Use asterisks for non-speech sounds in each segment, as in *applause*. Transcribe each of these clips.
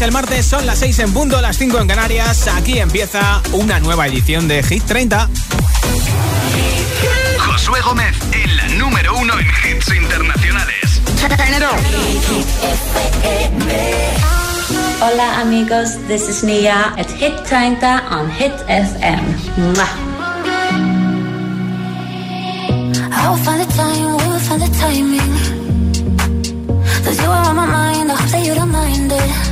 el martes son las 6 en punto, las 5 en Canarias. Aquí empieza una nueva edición de Hit 30. Josué Gómez, el número uno en hits internacionales. Hola amigos, this is Nia at Hit 30 on Hit FM. I will find the time, we will find the timing. Cause you are on my mind, I hope that you don't mind it.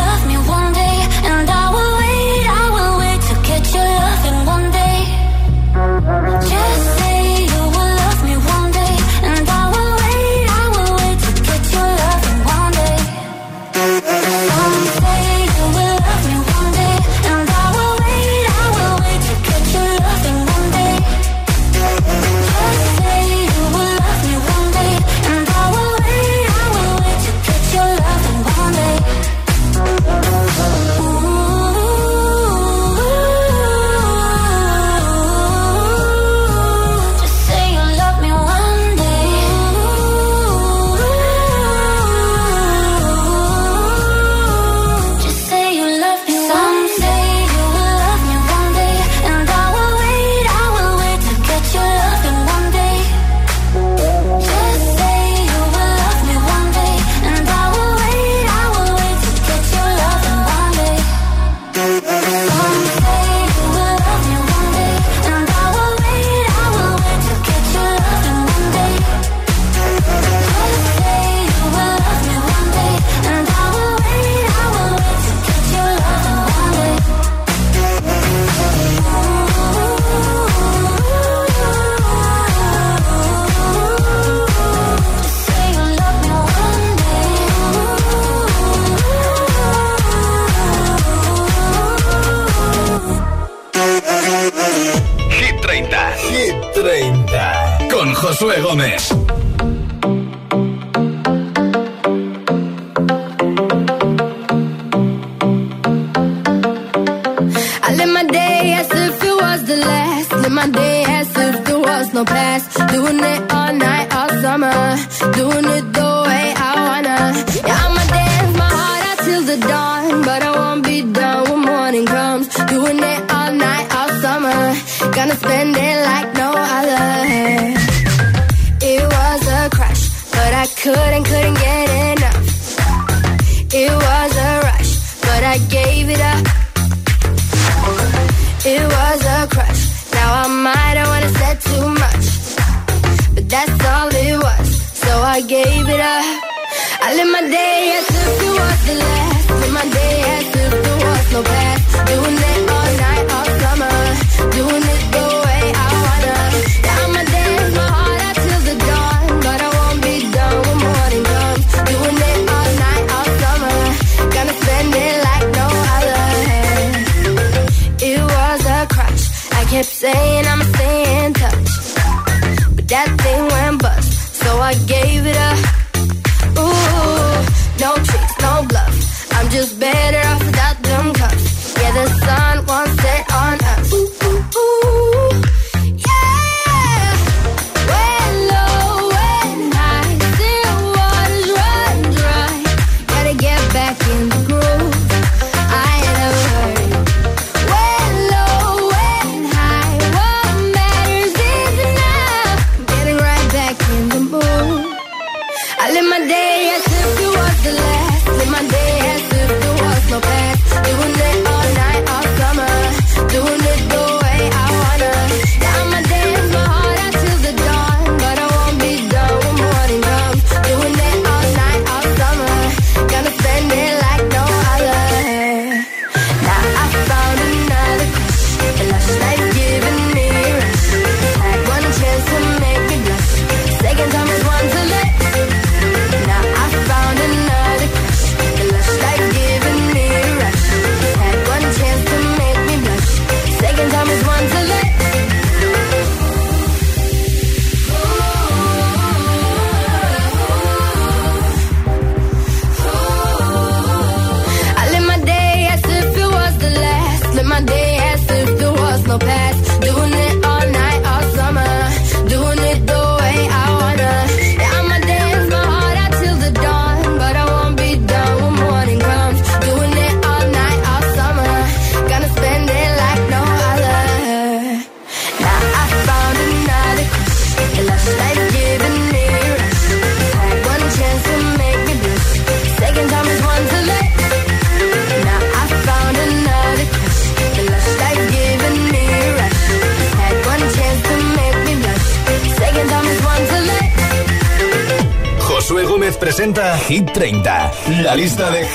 spend it like no other. It was a crush, but I couldn't, couldn't get enough. It was a rush, but I gave it up. It was a crush. Now I might have wanna said too much, but that's all it was. So I gave it up.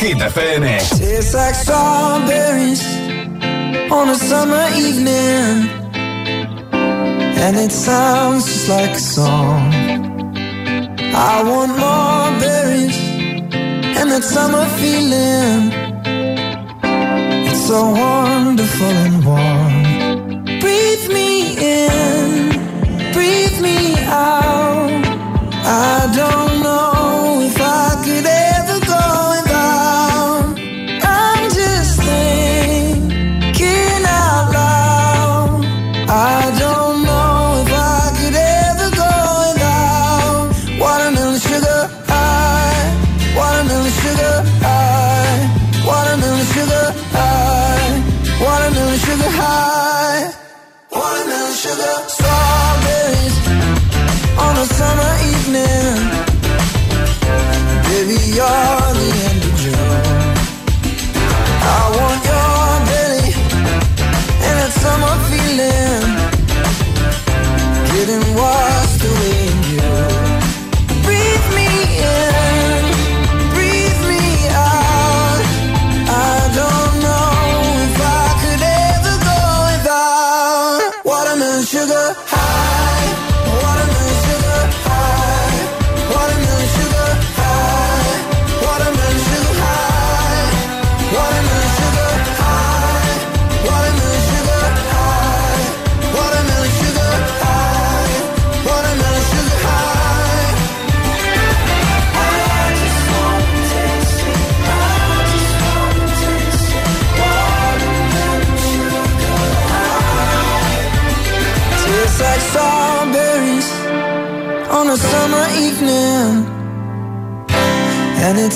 Hit FM.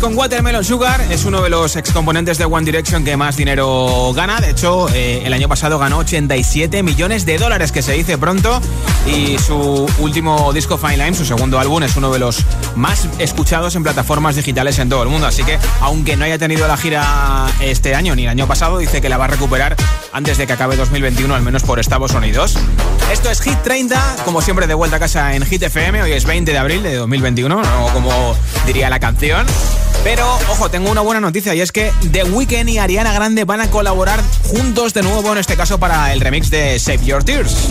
Con Watermelon Sugar, es uno de los excomponentes de One Direction que más dinero gana. De hecho, eh, el año pasado ganó 87 millones de dólares, que se dice pronto. Y su último disco Fine Line, su segundo álbum, es uno de los más escuchados en plataformas digitales en todo el mundo. Así que, aunque no haya tenido la gira este año ni el año pasado, dice que la va a recuperar antes de que acabe 2021, al menos por Estados Unidos. Esto es Hit 30, como siempre de vuelta a casa en Hit FM. Hoy es 20 de abril de 2021, o como diría la canción. Pero, ojo, tengo una buena noticia y es que The Weeknd y Ariana Grande van a colaborar juntos de nuevo, en este caso para el remix de Save Your Tears.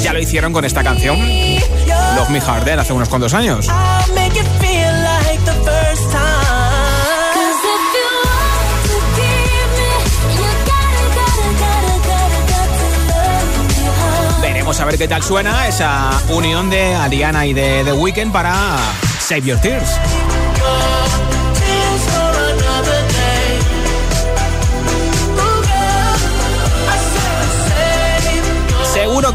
Ya lo hicieron con esta canción, Love Me Harder, hace unos cuantos años. Veremos a ver qué tal suena esa unión de Ariana y de The Weeknd para Save Your Tears.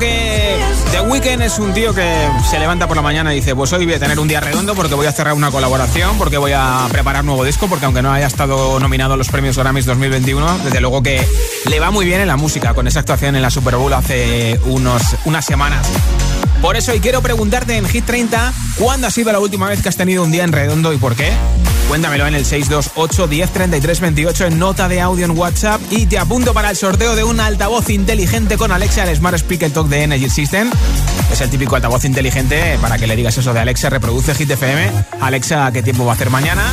Que The Weeknd es un tío que se levanta por la mañana y dice, pues hoy voy a tener un día redondo porque voy a cerrar una colaboración, porque voy a preparar nuevo disco, porque aunque no haya estado nominado a los premios Grammys 2021, desde luego que le va muy bien en la música con esa actuación en la Super Bowl hace unos, unas semanas. Por eso, y quiero preguntarte en Hit 30, ¿cuándo ha sido la última vez que has tenido un día en redondo y por qué? Cuéntamelo en el 628 10 28 en nota de audio en WhatsApp y te apunto para el sorteo de un altavoz inteligente con Alexa, el Smart Speaker Talk de Energy System. Es el típico altavoz inteligente para que le digas eso de Alexa, reproduce Hit FM. Alexa, ¿qué tiempo va a hacer mañana?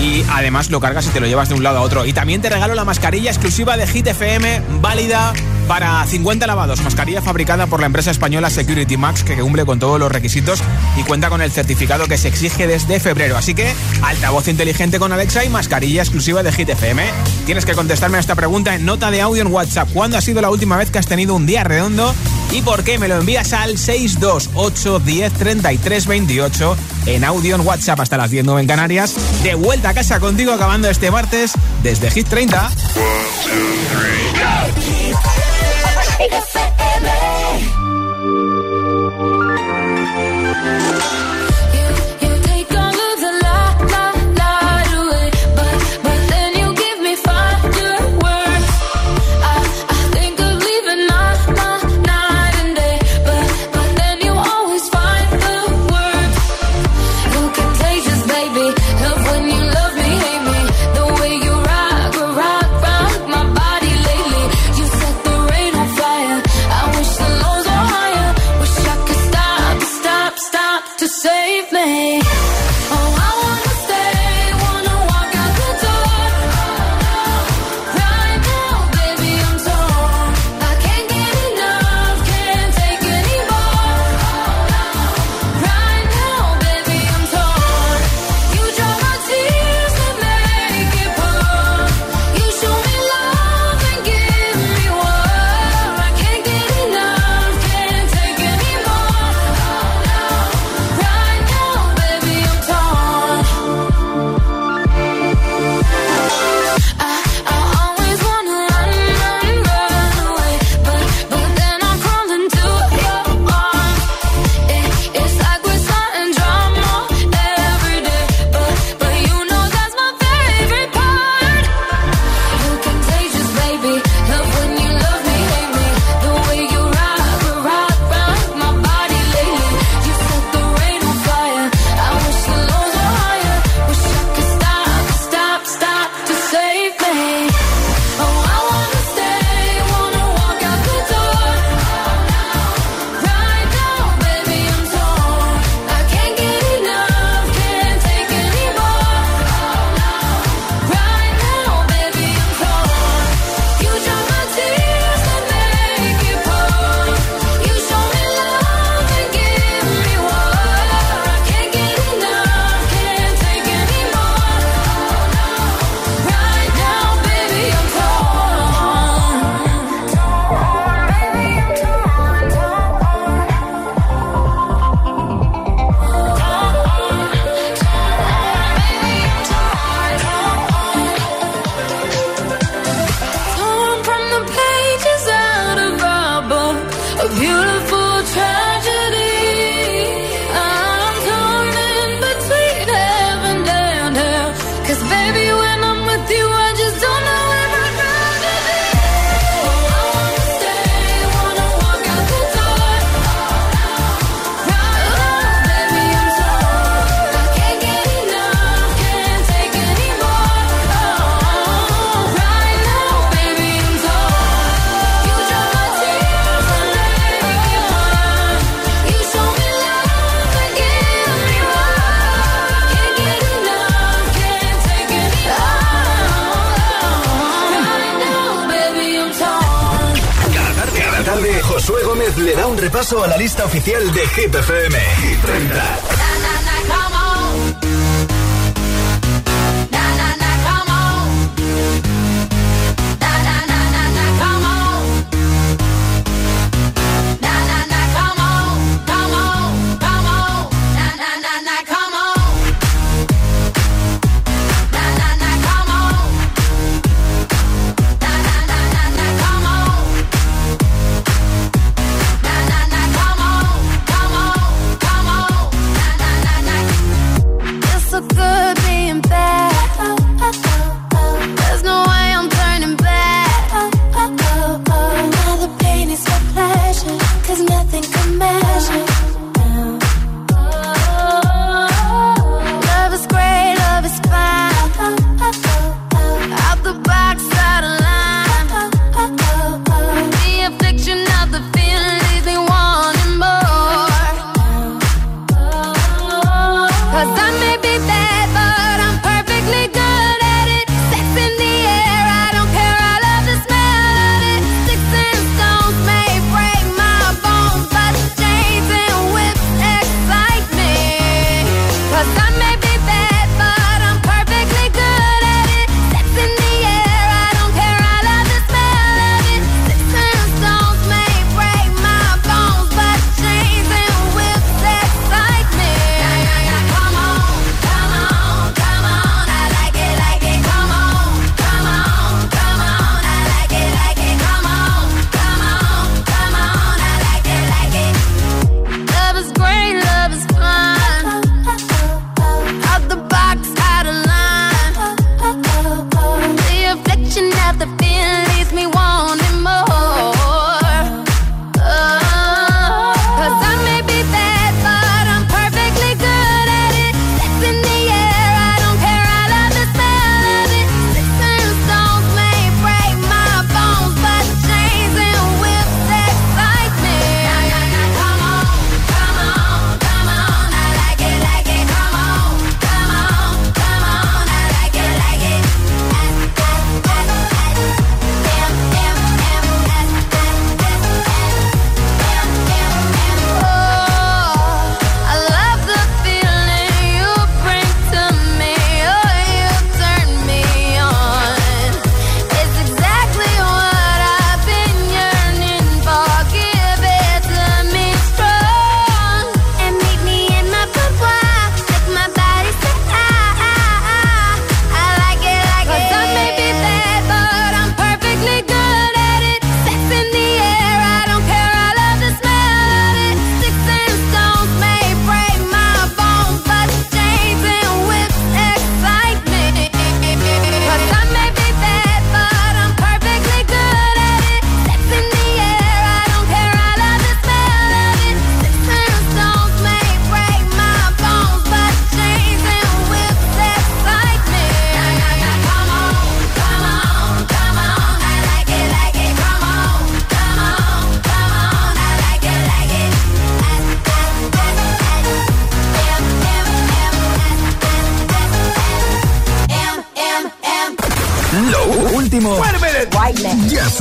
y además lo cargas y te lo llevas de un lado a otro. Y también te regalo la mascarilla exclusiva de Hit FM, válida para 50 lavados. Mascarilla fabricada por la empresa española Security Max, que cumple con todos los requisitos y cuenta con el certificado que se exige desde febrero. Así que, altavoz inteligente con Alexa y mascarilla exclusiva de Hit FM. Tienes que contestarme a esta pregunta en nota de audio en WhatsApp. ¿Cuándo ha sido la última vez que has tenido un día redondo? ¿Y por qué? Me lo envías al 628 10 33 28 en audio en WhatsApp hasta las 10 en Canarias. De vuelta a casa contigo acabando este martes desde Hit 30. A la lista oficial de Hit FM. Hit 30.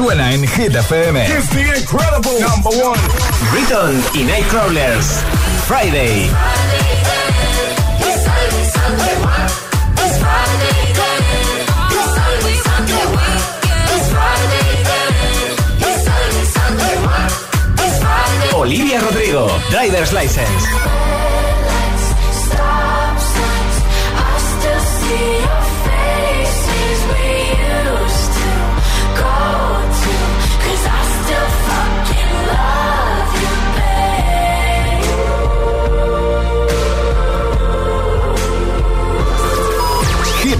Suena en Hit FM. It's the incredible number one. Riton y Nightcrawlers. Friday. Olivia Rodrigo, Driver's License.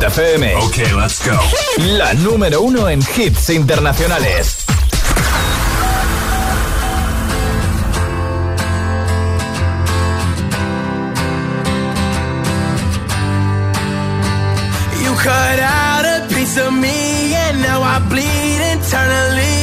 FM. Okay, let's go. La número uno en hits internacionales. You cut out a piece of me and now I bleed internally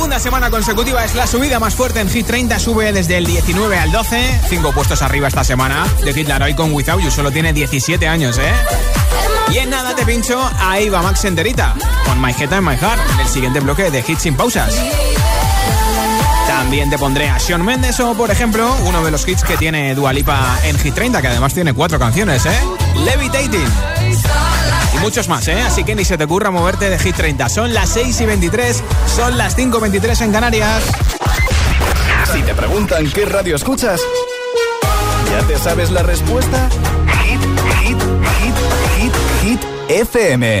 segunda semana consecutiva es la subida más fuerte en Hit 30. Sube desde el 19 al 12. Cinco puestos arriba esta semana. De Kid Laroi con Without You. Solo tiene 17 años, ¿eh? Y en nada te pincho, ahí va Max Enterita. Con My Head and My Heart. En el siguiente bloque de Hits sin pausas. También te pondré a Sean Mendes o, por ejemplo, uno de los hits que tiene Dualipa en Hit 30, que además tiene cuatro canciones, ¿eh? Levitating. Muchos más, ¿eh? Así que ni se te ocurra moverte de Hit 30. Son las 6 y 23, son las 5 y 23 en Canarias. Si te preguntan qué radio escuchas, ¿ya te sabes la respuesta? Hit, hit, hit, hit, hit, FM.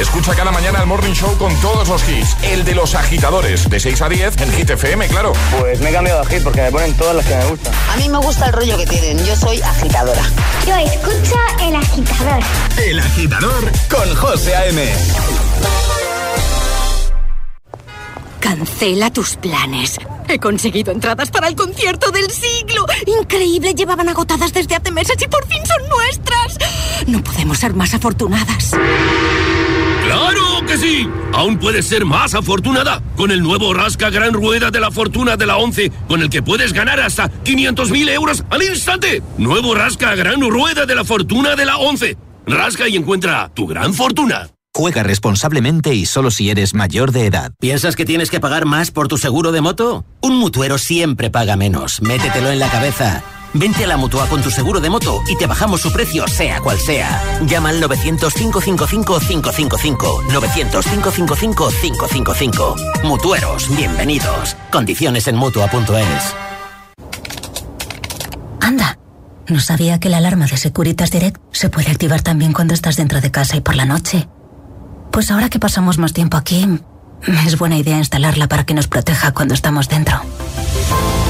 Escucha cada mañana el Morning Show con todos los hits. El de los agitadores, de 6 a 10 en Hit FM, claro. Pues me he cambiado a Hit porque me ponen todas las que me gustan. A mí me gusta el rollo que tienen. Yo soy agitadora. Yo escucho El Agitador. El agitador con José A.M. Cancela tus planes. He conseguido entradas para el concierto del siglo. Increíble, llevaban agotadas desde hace meses y por fin son nuestras. No podemos ser más afortunadas. ¡Claro que sí! Aún puedes ser más afortunada con el nuevo Rasca Gran Rueda de la Fortuna de la 11, con el que puedes ganar hasta 500.000 euros al instante. Nuevo Rasca Gran Rueda de la Fortuna de la 11. Rasca y encuentra tu gran fortuna. Juega responsablemente y solo si eres mayor de edad. ¿Piensas que tienes que pagar más por tu seguro de moto? Un mutuero siempre paga menos. Métetelo en la cabeza. Vente a la Mutua con tu seguro de moto y te bajamos su precio, sea cual sea. Llama al 900-555-555. 900-555-555. Mutueros, bienvenidos. Condiciones en Mutua.es. Anda, no sabía que la alarma de Securitas Direct se puede activar también cuando estás dentro de casa y por la noche. Pues ahora que pasamos más tiempo aquí, es buena idea instalarla para que nos proteja cuando estamos dentro.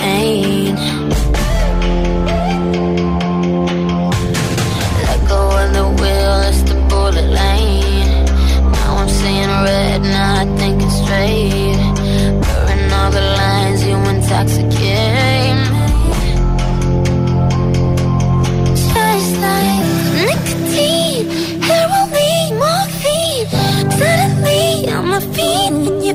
pain. Let go of the wheel, it's the bullet lane. Now I'm seeing red, not thinking straight. Blurring all the lines, you intoxicate me. Just like nicotine, heroin, morphine. Suddenly I'm a fiend, and you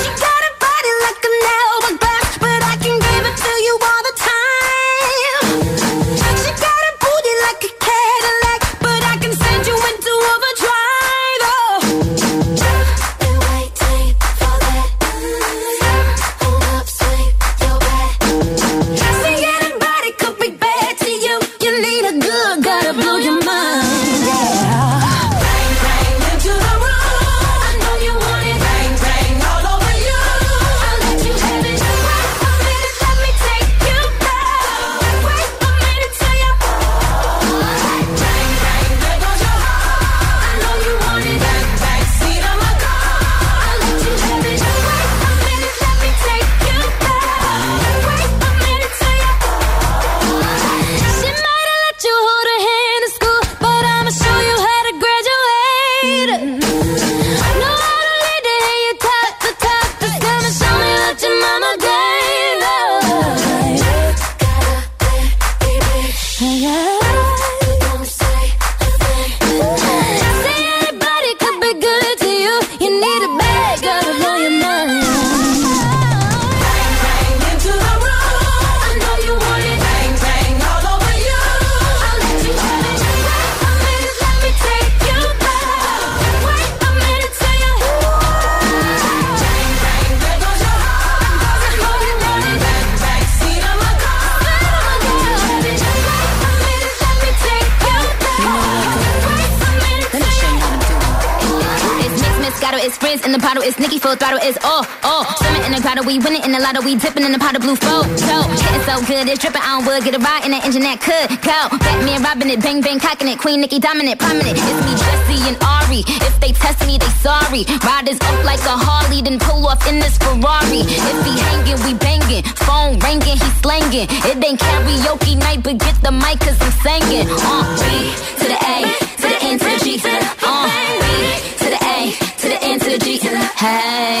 We dipping in the pot of blue flow. So, getting so good, it's dripping on wood. Get a ride in that engine that could go. Batman robbing it, bang bang cocking it. Queen Nicki dominant, prominent. It's me, Jesse and Ari. If they test me, they sorry. Riders up like a Harley, then pull off in this Ferrari. If he hanging, we banging. Phone ringing, he slanging. It ain't karaoke night, but get the mic cause I'm singing. Uh, B to the A, to the N to the G, to the uh, B to the A, to the N to the G, to the hey.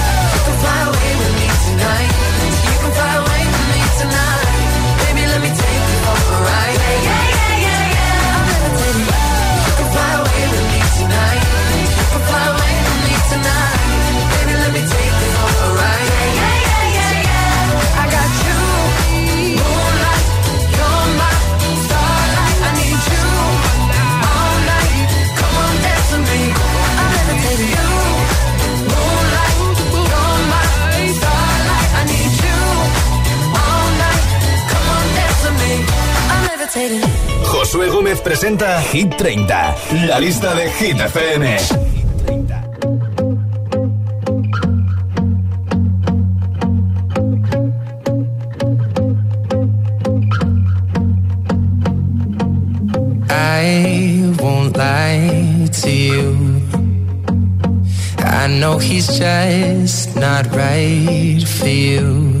Josué Gómez presenta Hit 30, la lista de Hit FM. I won't lie to you. I know he's just not right for you.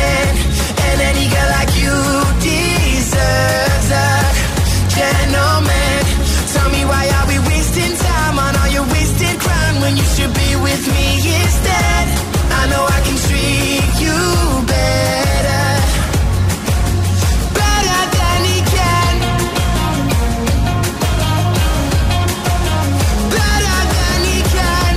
when you should be with me instead? I know I can treat you better, better than he can, better than he can.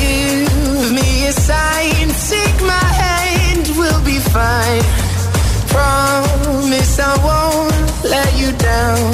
Give me a sign, take my hand, we'll be fine. Promise I won't let you down.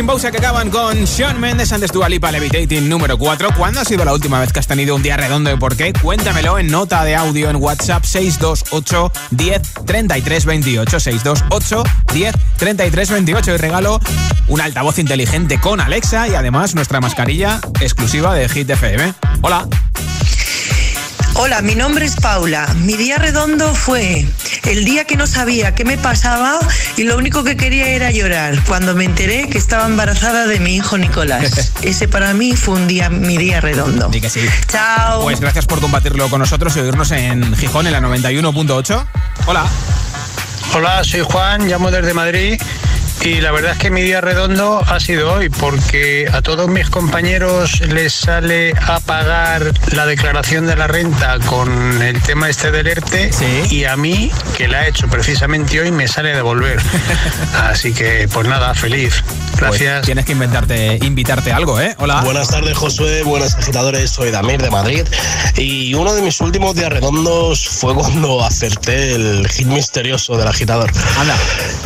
sin pausa que acaban con Sean Mendes antes Dua Lipa Levitating número 4. ¿Cuándo ha sido la última vez que has tenido un día redondo y por qué? Cuéntamelo en nota de audio en WhatsApp 628 10 33 28 628 10 33 28 y regalo un altavoz inteligente con Alexa y además nuestra mascarilla exclusiva de Hit FM. Hola. Hola, mi nombre es Paula. Mi día redondo fue el día que no sabía qué me pasaba y lo único que quería era llorar cuando me enteré que estaba embarazada de mi hijo Nicolás. *laughs* Ese para mí fue un día, mi día redondo. Di que sí. Chao. Pues gracias por compartirlo con nosotros y oírnos en Gijón en la 91.8. Hola. Hola, soy Juan, llamo desde Madrid y la verdad es que mi día redondo ha sido hoy porque a todos mis compañeros les sale a pagar la declaración de la renta con el tema este del ERTE y a mí, que la he hecho precisamente hoy, me sale a devolver. *laughs* Así que pues nada, feliz. Gracias. Pues tienes que inventarte, invitarte algo, ¿eh? Hola. Buenas tardes, Josué. Buenas agitadores. Soy Damir de Madrid. Y uno de mis últimos días redondos fue cuando acerté el hit misterioso del agitador. Anda.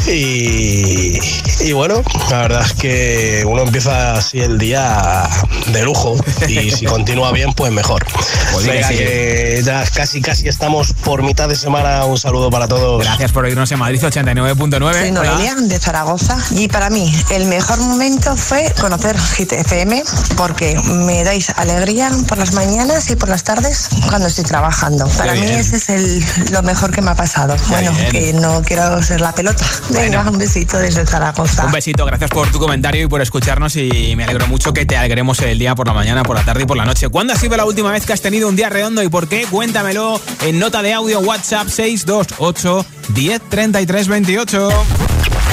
Y, y bueno, la verdad es que uno empieza así el día de lujo. Y *laughs* si continúa bien, pues mejor. Pues Venga, sí. que ya casi casi estamos por mitad de semana. Un saludo para todos. Gracias por oírnos en Madrid 89.9. Soy Hola. Noelia de Zaragoza y para mí el mejor momento fue conocer Hit FM porque me dais alegría por las mañanas y por las tardes cuando estoy trabajando. Para mí bien. ese es el, lo mejor que me ha pasado. bueno, bien. que no quiero ser la pelota. Venga, un besito desde Zaragoza. Un besito, gracias por tu comentario y por escucharnos y me alegro mucho que te alegremos el día por la mañana, por la tarde y por la noche. ¿Cuándo ha sido la última vez que has tenido un día redondo y por qué? Cuéntamelo en nota de audio WhatsApp 628 10 33 28.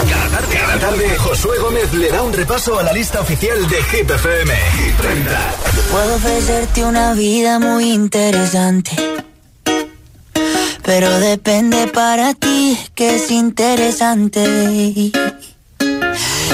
Cada tarde, cada tarde, Josué Gómez le da un repaso a la lista oficial de Hit FM. Hit 30. Puedo ofrecerte una vida muy interesante. Pero depende para ti que es interesante.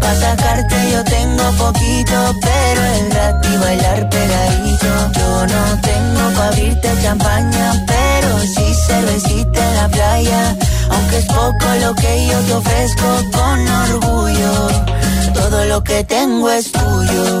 Pa' sacarte yo tengo poquito, pero el gratis bailar pegadito. Yo no tengo pa' abrirte champaña, pero sí cervecita en la playa. Aunque es poco lo que yo te ofrezco con orgullo, todo lo que tengo es tuyo.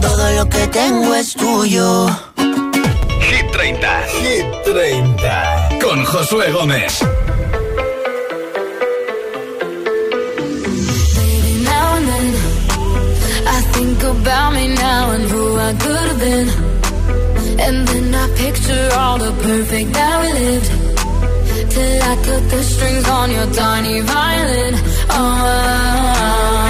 todo lo que tengo es tuyo. Hit 30. Hit 30. Con Josué Gómez. now and then I think about me now and who I could have been And then I picture all the perfect that we lived Till I cut the strings on your tiny violin Oh,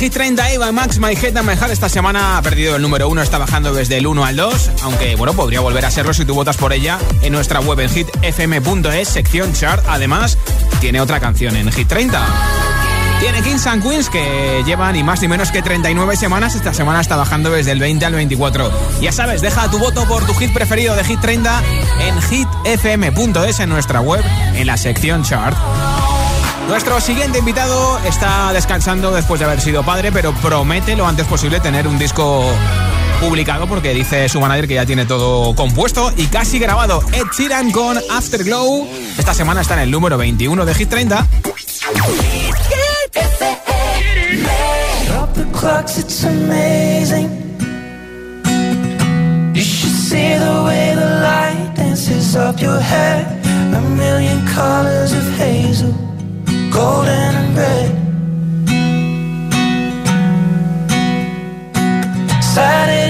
Hit 30, Eva Max, My Head and My Heart. Esta semana ha perdido el número uno, está bajando desde el 1 al 2, aunque bueno, podría volver a serlo si tú votas por ella en nuestra web en hitfm.es, sección chart. Además, tiene otra canción en Hit 30. Tiene Kings and Queens que llevan ni más ni menos que 39 semanas. Esta semana está bajando desde el 20 al 24. Ya sabes, deja tu voto por tu hit preferido de Hit 30 en hitfm.es en nuestra web en la sección chart. Nuestro siguiente invitado está descansando después de haber sido padre, pero promete lo antes posible tener un disco publicado porque dice su manager que ya tiene todo compuesto y casi grabado. Ed Sheeran con Afterglow. Esta semana está en el número 21 de Hit 30. Drop the clocks, it's amazing. You should see the way the light dances up your hair. A million colors of hazel, golden and red. Saturday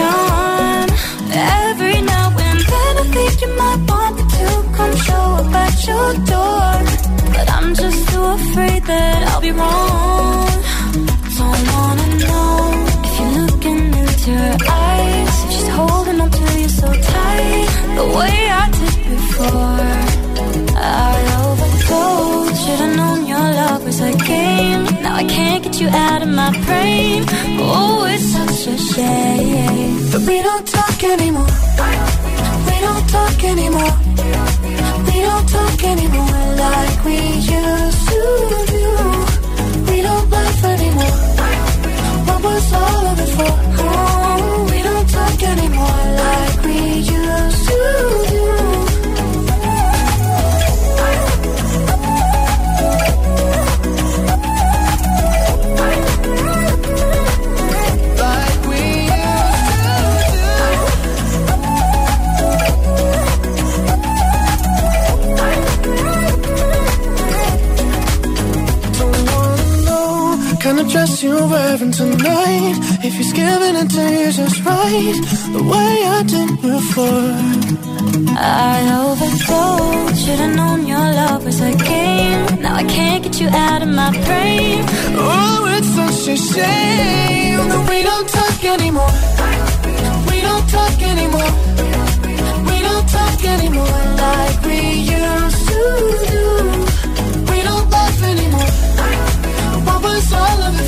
Gone. Every now and then I think you might want me to come show up at your door. But I'm just too afraid that I'll be wrong. Don't wanna know if you're looking into her eyes. If she's holding on to you so tight, the way I did before. I overdosed. Should've known your love was a game. I can't get you out of my brain. Oh, it's such a shame. But we don't talk anymore. We don't talk anymore. We don't talk anymore like we used to dress you're wearing tonight. If he's giving it to you just right, the way I did before. I overdosed. Should've known your love was a game. Now I can't get you out of my brain. Oh, it's such a shame that we don't talk anymore. We don't talk anymore. We don't talk anymore like we used to do.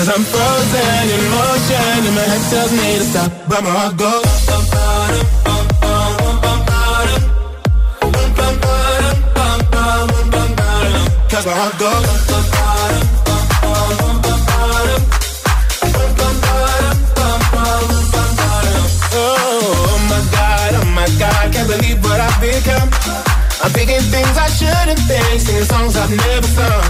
Cause I'm frozen in motion, and my head tells me to stop, but my heart goes. Oh my god, oh my god, can't believe what I've become. I'm thinking things I shouldn't think, singing songs I've never sung.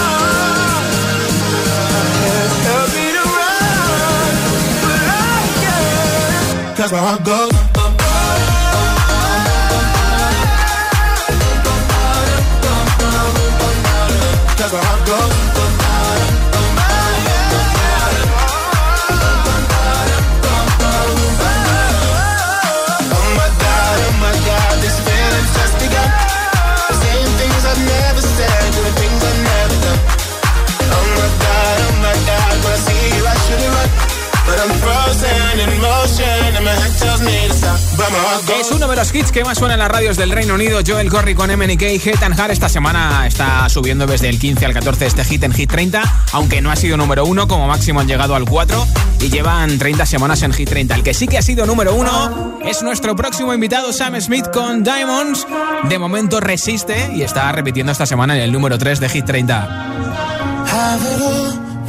I go. Es uno de los hits que más suena en las radios del Reino Unido. Joel Corry con MNK, Hit and Hard. Esta semana está subiendo desde el 15 al 14 este hit en Hit 30, aunque no ha sido número uno, como máximo han llegado al 4 y llevan 30 semanas en Hit 30. El que sí que ha sido número uno es nuestro próximo invitado, Sam Smith con Diamonds. De momento resiste y está repitiendo esta semana en el número 3 de Hit 30.